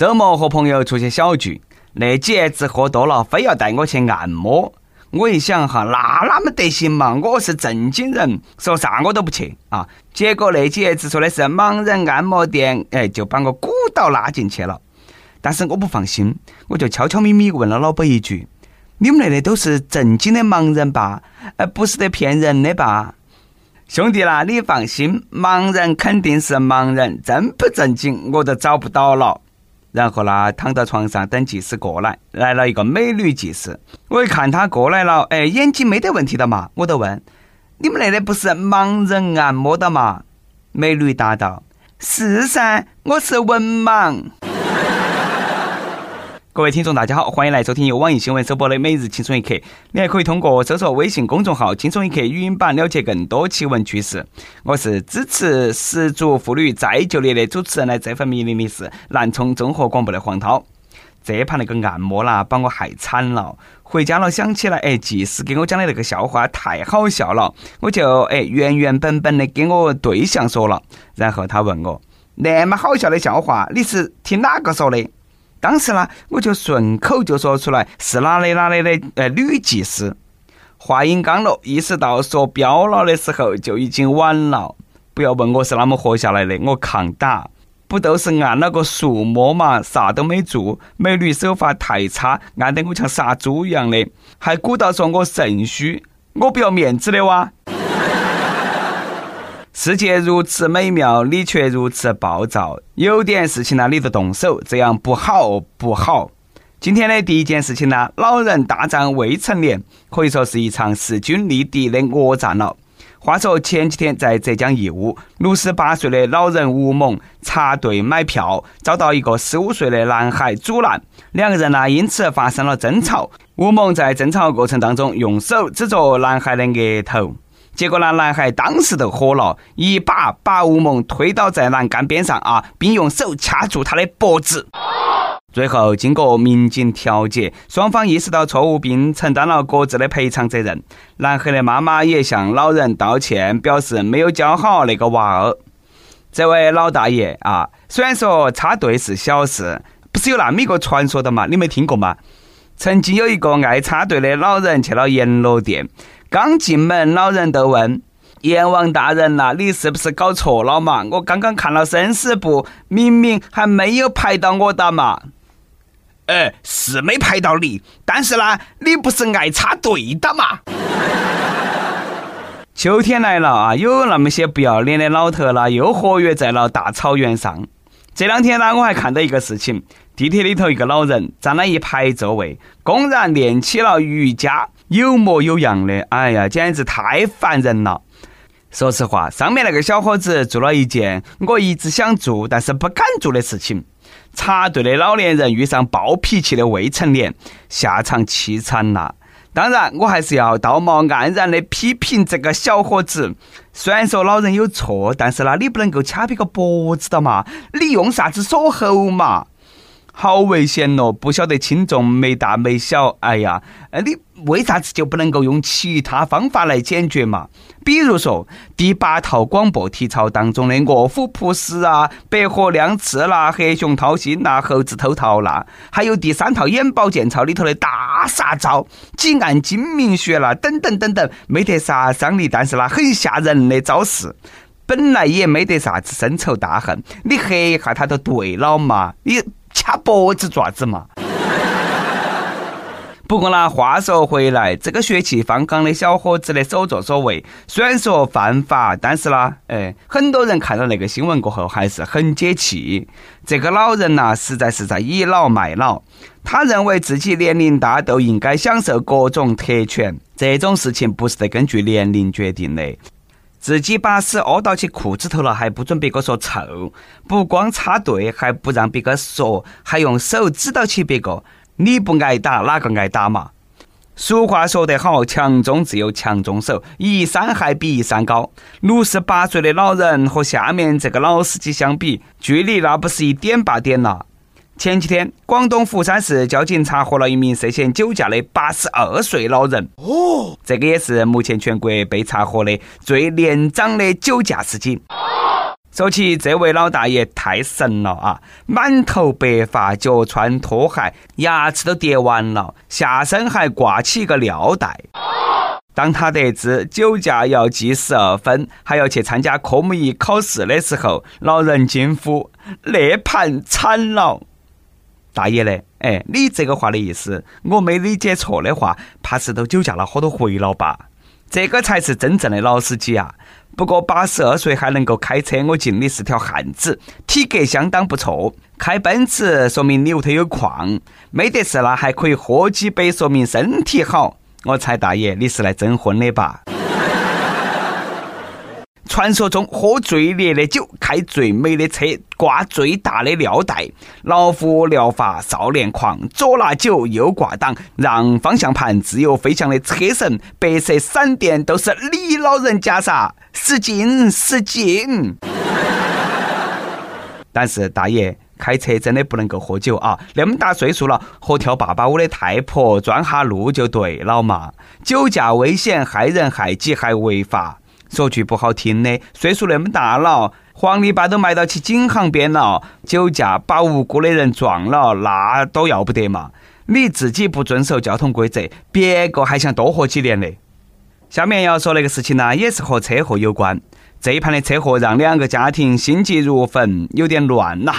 周末和朋友出去小聚，那几爷子喝多了，非要带我去按摩。我一想哈，那哪么得行嘛？我是正经人，说啥我都不去啊。结果那几爷子说的是盲人按摩店，哎，就把我鼓捣拉进去了。但是我不放心，我就悄悄咪咪问了老板一句：“你们那的都是正经的盲人吧？呃，不是得骗人的吧？”兄弟啦，你放心，盲人肯定是盲人，正不正经我都找不到了。然后呢，躺到床上等技师过来，来了一个美女技师。我一看她过来了，哎，眼睛没得问题的嘛，我就问：你们那里不是盲人按摩的嘛？美女答道：是噻，我是文盲。各位听众，大家好，欢迎来收听由网易新闻首播的《每日轻松一刻》。你还可以通过搜索微信公众号“轻松一刻”语音版了解更多奇闻趣事。我是支持失足妇女再就业的主持人的这份命令的是南充综合广播的黄涛。这盘那个按摩啦，把我害惨了。回家了想起来，哎，技师给我讲的那个笑话太好笑了，我就哎原原本本的给我对象说了。然后他问我，那么好笑的笑话，你是听哪个说的？当时呢，我就顺口就说出来是哪里哪里的呃女技师。话音刚落，意识到说飙了的时候就已经晚了。不要问我是啷么活下来的，我抗打，不都是按了个数摸嘛，啥都没做。美女手法太差，按得我像杀猪一样的，还鼓捣说我肾虚，我不要面子的哇！世界如此美妙，你却如此暴躁。有点事情呢，你就动手，这样不好不好。今天的第一件事情呢，老人大战未成年，可以说是一场势均力敌的恶战了。话说前几天在浙江义乌，六十八岁的老人吴某插队买票，遭到一个十五岁的男孩阻拦，两个人呢因此发生了争吵。吴某在争吵过程当中，用手指着男孩的额头。结果呢，男孩当时就火了，一把把吴某推倒在栏杆边上啊，并用手掐住他的脖子。最后经过民警调解，双方意识到错误，并承担了各自的赔偿责任。男孩的妈妈也向老人道歉，表示没有教好那个娃儿。这位老大爷啊，虽然说插队是小事，不是有那么一个传说的嘛？你没听过吗？曾经有一个爱插队的老人去了阎罗殿。刚进门，老人都问阎王大人呐：“你是不是搞错了嘛？我刚刚看了生死簿，明明还没有排到我的嘛。”哎，是没排到你，但是呢，你不是爱插队的嘛？秋天来了啊，有那么些不要脸的老头啦，又活跃在了大草原上。这两天呢，我还看到一个事情：地铁里头一个老人占了一排座位，公然练起了瑜伽。有模有样的，哎呀，简直太烦人了！说实话，上面那个小伙子做了一件我一直想做但是不敢做的事情。插队的老年人遇上暴脾气的未成年，下场凄惨呐！当然，我还是要道貌岸然的批评这个小伙子。虽然说老人有错，但是呢，你不能够掐别个脖子的嘛？你用啥子锁喉嘛？好危险咯！不晓得轻重没大没小，哎呀，呃，你为啥子就不能够用其他方法来解决嘛？比如说第八套广播体操当中的卧虎扑食啊、白鹤亮翅啦、黑熊掏心啦、猴子偷桃啦，还有第三套眼保健操里头的大杀招、几按睛明穴啦，等等等等，没得杀伤力，但是呢很吓人的招式，本来也没得啥子深仇大恨，你吓一下他就对了嘛，你。掐脖子爪子嘛？不过呢，话说回来，这个血气方刚的小伙子的所作所为，虽然说犯法，但是呢，哎，很多人看到那个新闻过后还是很解气。这个老人呐，实在是在倚老卖老。他认为自己年龄大，都应该享受各种特权。这种事情不是得根据年龄决定的。自己把屎屙到起裤子头了，还不准别个说臭；不光插队，还不让别个说，还用手指到起别个。你不挨打，哪个挨打嘛？俗话说得好，强中自有强中手，一山还比一山高。六十八岁的老人和下面这个老司机相比，距离那不是一点八点呐。前几天，广东佛山市交警查获了一名涉嫌酒驾的八十二岁老人。哦，这个也是目前全国被查获的最年长的酒驾司机。说起这位老大爷太神了啊！满头白发，脚穿拖鞋，牙齿都跌完了，下身还挂起一个尿袋。当他得知酒驾要记十二分，还要去参加科目一考试的时候，老人惊呼：“那盘惨了！”大爷嘞，哎，你这个话的意思，我没理解错的话，怕是都酒驾了好多回了吧？这个才是真正的老司机啊！不过八十二岁还能够开车，我敬你是条汉子，体格相当不错。开奔驰说明你屋头有矿，没得事了还可以喝几杯，说明身体好。我猜大爷你是来征婚的吧？传说中喝最烈的酒，开最美的车，挂最大的尿袋，老夫聊发少年狂，左拿酒右挂档，让方向盘自由飞翔的车神，白色闪电都是你老人家噻，使劲使劲！但是大爷开车真的不能够喝酒啊！那么大岁数了，和跳爸爸舞的太婆转下路就对了嘛！酒驾危险，害人害己还违法。说句不好听的，岁数那么大了，黄泥巴都埋到起井旁边了，酒驾把无辜的人撞了，那都要不得嘛！你自己不遵守交通规则，别个还想多活几年嘞。下面要说那个事情呢，也是和车祸有关。这一盘的车祸让两个家庭心急如焚，有点乱呐。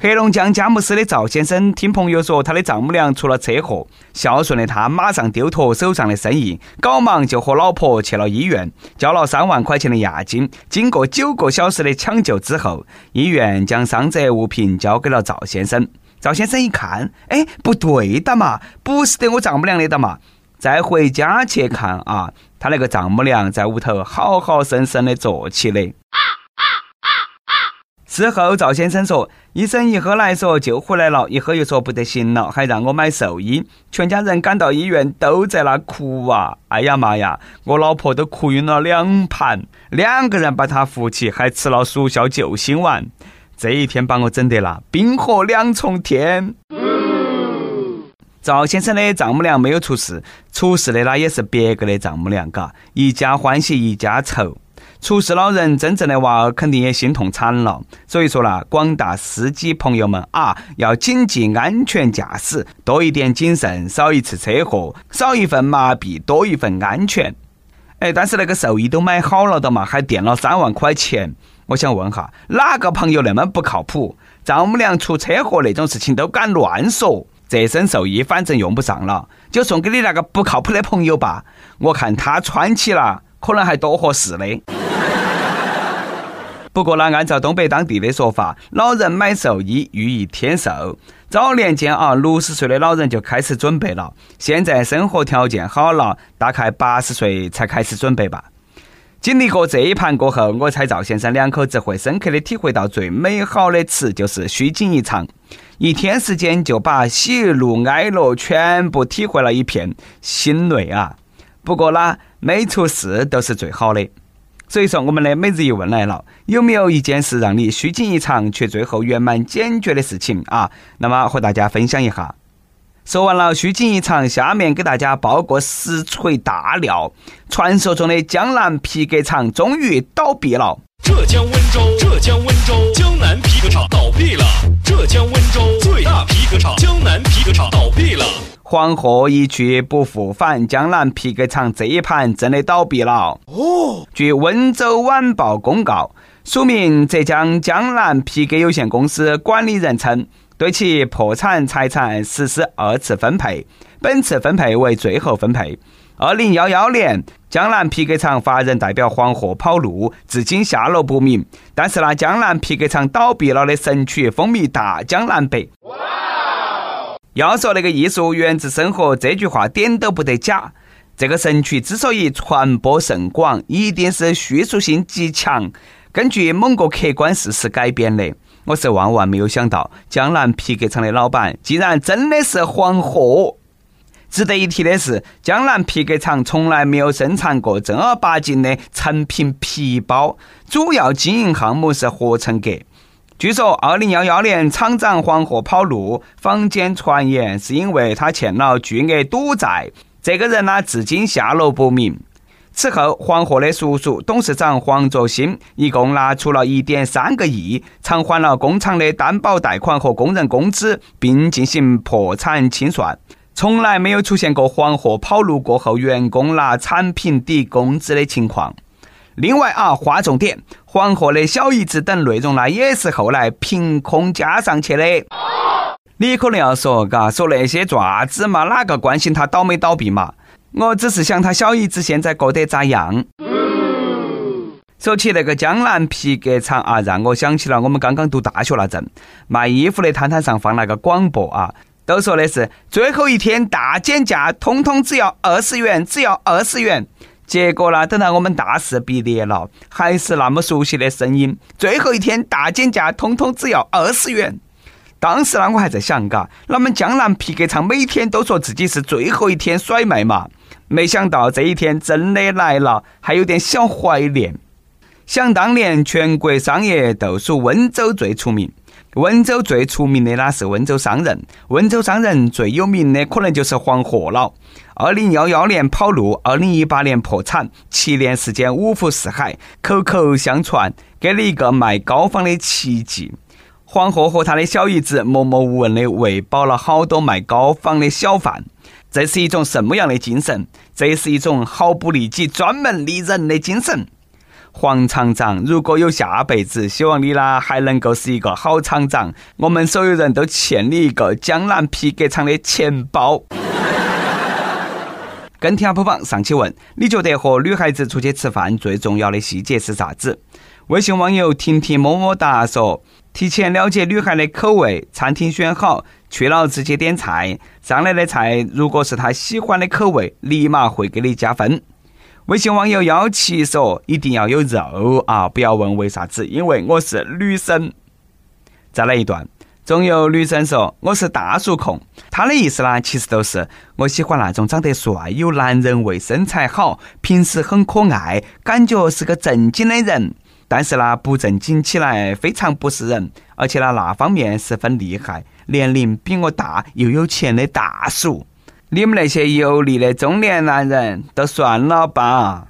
黑龙江佳木斯的赵先生听朋友说，他的丈母娘出了车祸，孝顺的他马上丢脱手上的生意，赶忙就和老婆去了医院，交了三万块钱的押金。经过九个小时的抢救之后，医院将伤者物品交给了赵先生。赵先生一看，哎，不对的嘛，不是得我丈母娘的的嘛。再回家去看啊，他那个丈母娘在屋头好好生生的坐起的。事后，赵先生说：“医生一喝来说救回来了，一喝又说不得行了，还让我买寿衣。全家人赶到医院都在那哭啊！哎呀妈呀，我老婆都哭晕了两盘，两个人把她扶起，还吃了速效救心丸。这一天把我整得了冰火两重天。”赵先生的丈母娘没有出事，出事的那也是别个的丈母娘，嘎，一家欢喜一家愁。出事老人真正的娃儿肯定也心痛惨了，所以说啦，广大司机朋友们啊，要谨记安全驾驶，多一点谨慎，少一次车祸，少一份麻痹，多一份安全。哎，但是那个寿衣都买好了的嘛，还垫了三万块钱。我想问哈，哪个朋友那么不靠谱？丈母娘出车祸那种事情都敢乱说？这身寿衣反正用不上了，就送给你那个不靠谱的朋友吧。我看他穿起了，可能还多合适的。不过呢，按照东北当地的说法，老人买寿衣寓意添寿。早年间啊，六十岁的老人就开始准备了。现在生活条件好了，大概八十岁才开始准备吧。经历过这一盘过后，我猜赵先生两口子会深刻的体会到最美好的词就是虚惊一场。一天时间就把喜怒哀乐全部体会了一片，心累啊！不过呢，每出事都是最好的。所以说，我们的每日一问来了，有没有一件事让你虚惊一场，却最后圆满解决的事情啊？那么和大家分享一下。说完了虚惊一场，下面给大家爆个实锤大料：传说中的江南皮革厂终于倒闭了。浙江温州，浙江温州江南皮革厂倒闭了。浙江温州最大皮革厂江南皮革厂倒闭了。黄鹤一去不复返，江南皮革厂这一盘真的倒闭了。哦，据温州晚报公告，署名浙江江南皮革有限公司管理人称，对其破产财产实施二次分配，本次分配为最后分配。二零幺幺年，江南皮革厂法人代表黄鹤跑路，至今下落不明。但是呢，江南皮革厂倒闭了的神曲风靡大江南北。要说那个艺术源自生活这句话点都不得假。这个神曲之所以传播甚广，一定是叙述性极强，根据某个客观事实改编的。我是万万没有想到，江南皮革厂的老板竟然真的是黄鹤。值得一提的是，江南皮革厂从来没有生产过正儿八经的成品皮包，主要经营项目是合成革。据说，二零幺幺年厂长黄鹤跑路，坊间传言是因为他欠了巨额赌债。这个人呢，至今下落不明。此后，黄河的叔叔董事长黄卓兴一共拿出了一点三个亿，偿还了工厂的担保贷款和工人工资，并进行破产清算。从来没有出现过黄河跑路过后员工拿产品抵工资的情况。另外啊，划重点，黄河的小姨子等内容呢，也是后来凭空加上去的。你可能要说，嘎，说那些爪子嘛，哪个关心他倒没倒闭嘛？我只是想他小姨子现在过得咋样。说起那个江南皮革厂啊，让我想起了我们刚刚读大学那阵，卖衣服的摊摊上放那个广播啊。都说的是最后一天大减价，通通只要二十元，只要二十元。结果呢，等到我们大四毕业了，还是那么熟悉的声音。最后一天大减价，通通只要二十元。当时呢，我还在想，嘎，那么江南皮革厂每天都说自己是最后一天甩卖嘛。没想到这一天真的来了，还有点小怀念。想当年，全国商业都属温州最出名。温州最出名的那是温州商人，温州商人最有名的可能就是黄鹤了。二零幺幺年跑路，二零一八年破产，七年时间五湖四海，口口相传，给了一个卖膏肓的奇迹。黄鹤和他的小姨子默默无闻的喂饱了好多卖膏肓的小贩。这是一种什么样的精神？这是一种毫不利己、专门利人的精神。黄厂长，如果有下辈子，希望你呢还能够是一个好厂长。我们所有人都欠你一个江南皮革厂的钱包。跟帖播榜上期问：你觉得和女孩子出去吃饭最重要的细节是啥子？微信网友婷婷么么哒说：提前了解女孩的口味，餐厅选好，去了直接点菜，上来的菜如果是她喜欢的口味，立马会给你加分。微信网友幺七说：“一定要有肉啊！不要问为啥子，因为我是女生。”再来一段。总有女生说：“我是大叔控。”她的意思呢，其实都是我喜欢那种长得帅、有男人味、身材好、平时很可爱，感觉是个正经的人。但是呢，不正经起来非常不是人，而且呢，那方面十分厉害，年龄比我大又有钱的大叔。你们那些油腻的中年男人都算了吧。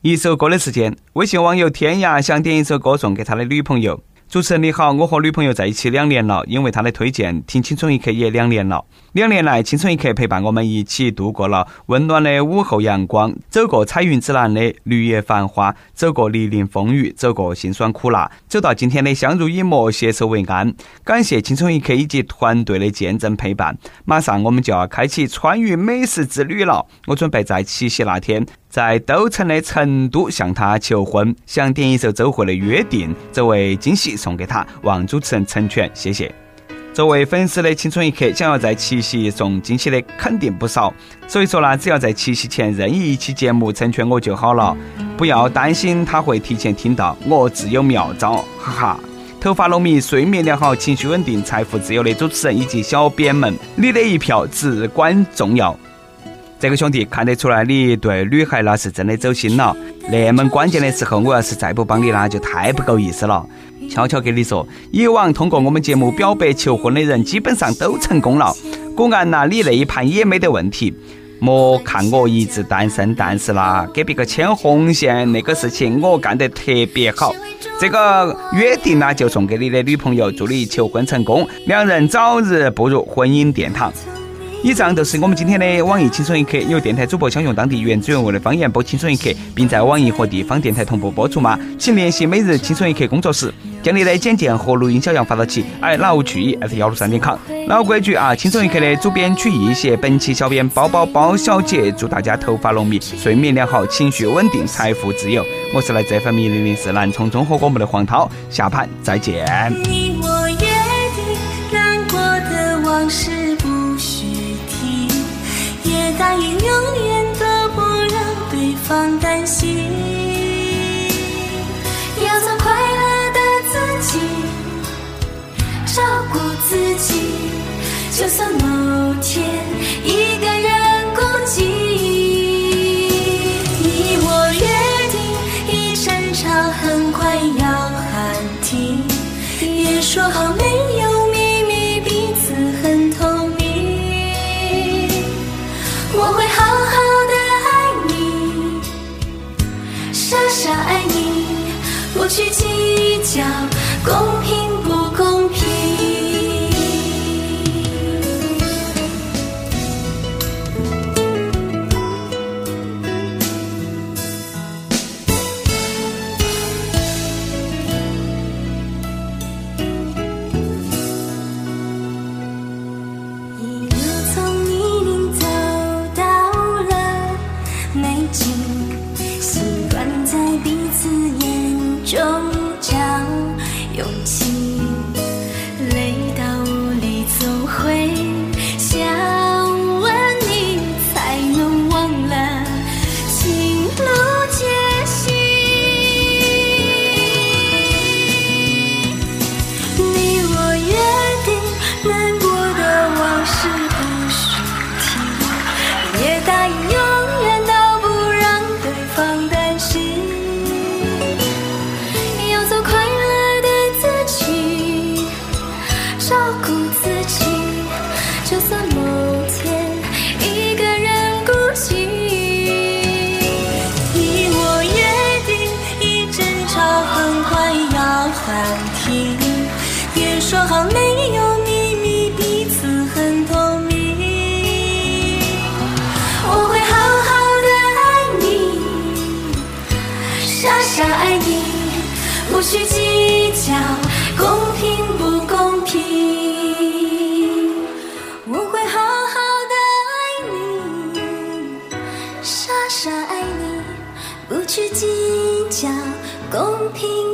一首歌的时间，微信网友天涯想点一首歌送给他的女朋友。主持人你好，我和女朋友在一起两年了，因为她的推荐，听青春一刻也两年了。两年来，青春一刻陪伴我们一起度过了温暖的午后阳光，走过彩云之南的绿叶繁花，走过泥泞风雨，走过辛酸苦辣，走到今天的相濡以沫，携手为安。感谢青春一刻以及团队的见证陪伴。马上我们就要开启川渝美食之旅了，我准备在七夕那天。在都城的成都向他求婚，想点一首周蕙的《约定》作为惊喜送给他，望主持人成全，谢谢。作为粉丝的青春一刻，想要在七夕送惊喜的肯定不少，所以说呢，只要在七夕前任意一期节目成全我就好了，不要担心他会提前听到，我自有妙招，哈哈。头发浓密，睡眠良好，情绪稳定，财富自由的主持人以及小编们，你的一票至关重要。这个兄弟看得出来，你对女孩那是真的走心了。那么关键的时候，我要是再不帮你，那就太不够意思了。悄悄跟你说，以往通过我们节目表白求婚的人，基本上都成功了。果然呐，你那一盘也没得问题。莫看我一直单身，但是啦，给别个牵红线那个事情我干得特别好。这个约定呢，就送给你的女朋友，祝你求婚成功，两人早日步入婚姻殿堂。以上就是我们今天的网易轻松一刻，有电台主播想用当地原汁原味的方言播轻松一刻，并在网易和地方电台同步播出吗？请联系每日轻松一刻工作室，将你的简介和录音小样发到起，i love 曲艺 at 幺六三点 com。老规矩啊，轻松一刻的主编曲艺写，本期小编包包包小姐，祝大家头发浓密，睡眠良好，情绪稳定，财富自由。我是来自 FM 零零四南充综合广播的黄涛，下盘再见。你我约定，难过的往事。答应永远都不让对方担心，就算某天回傻傻爱你不去计较公平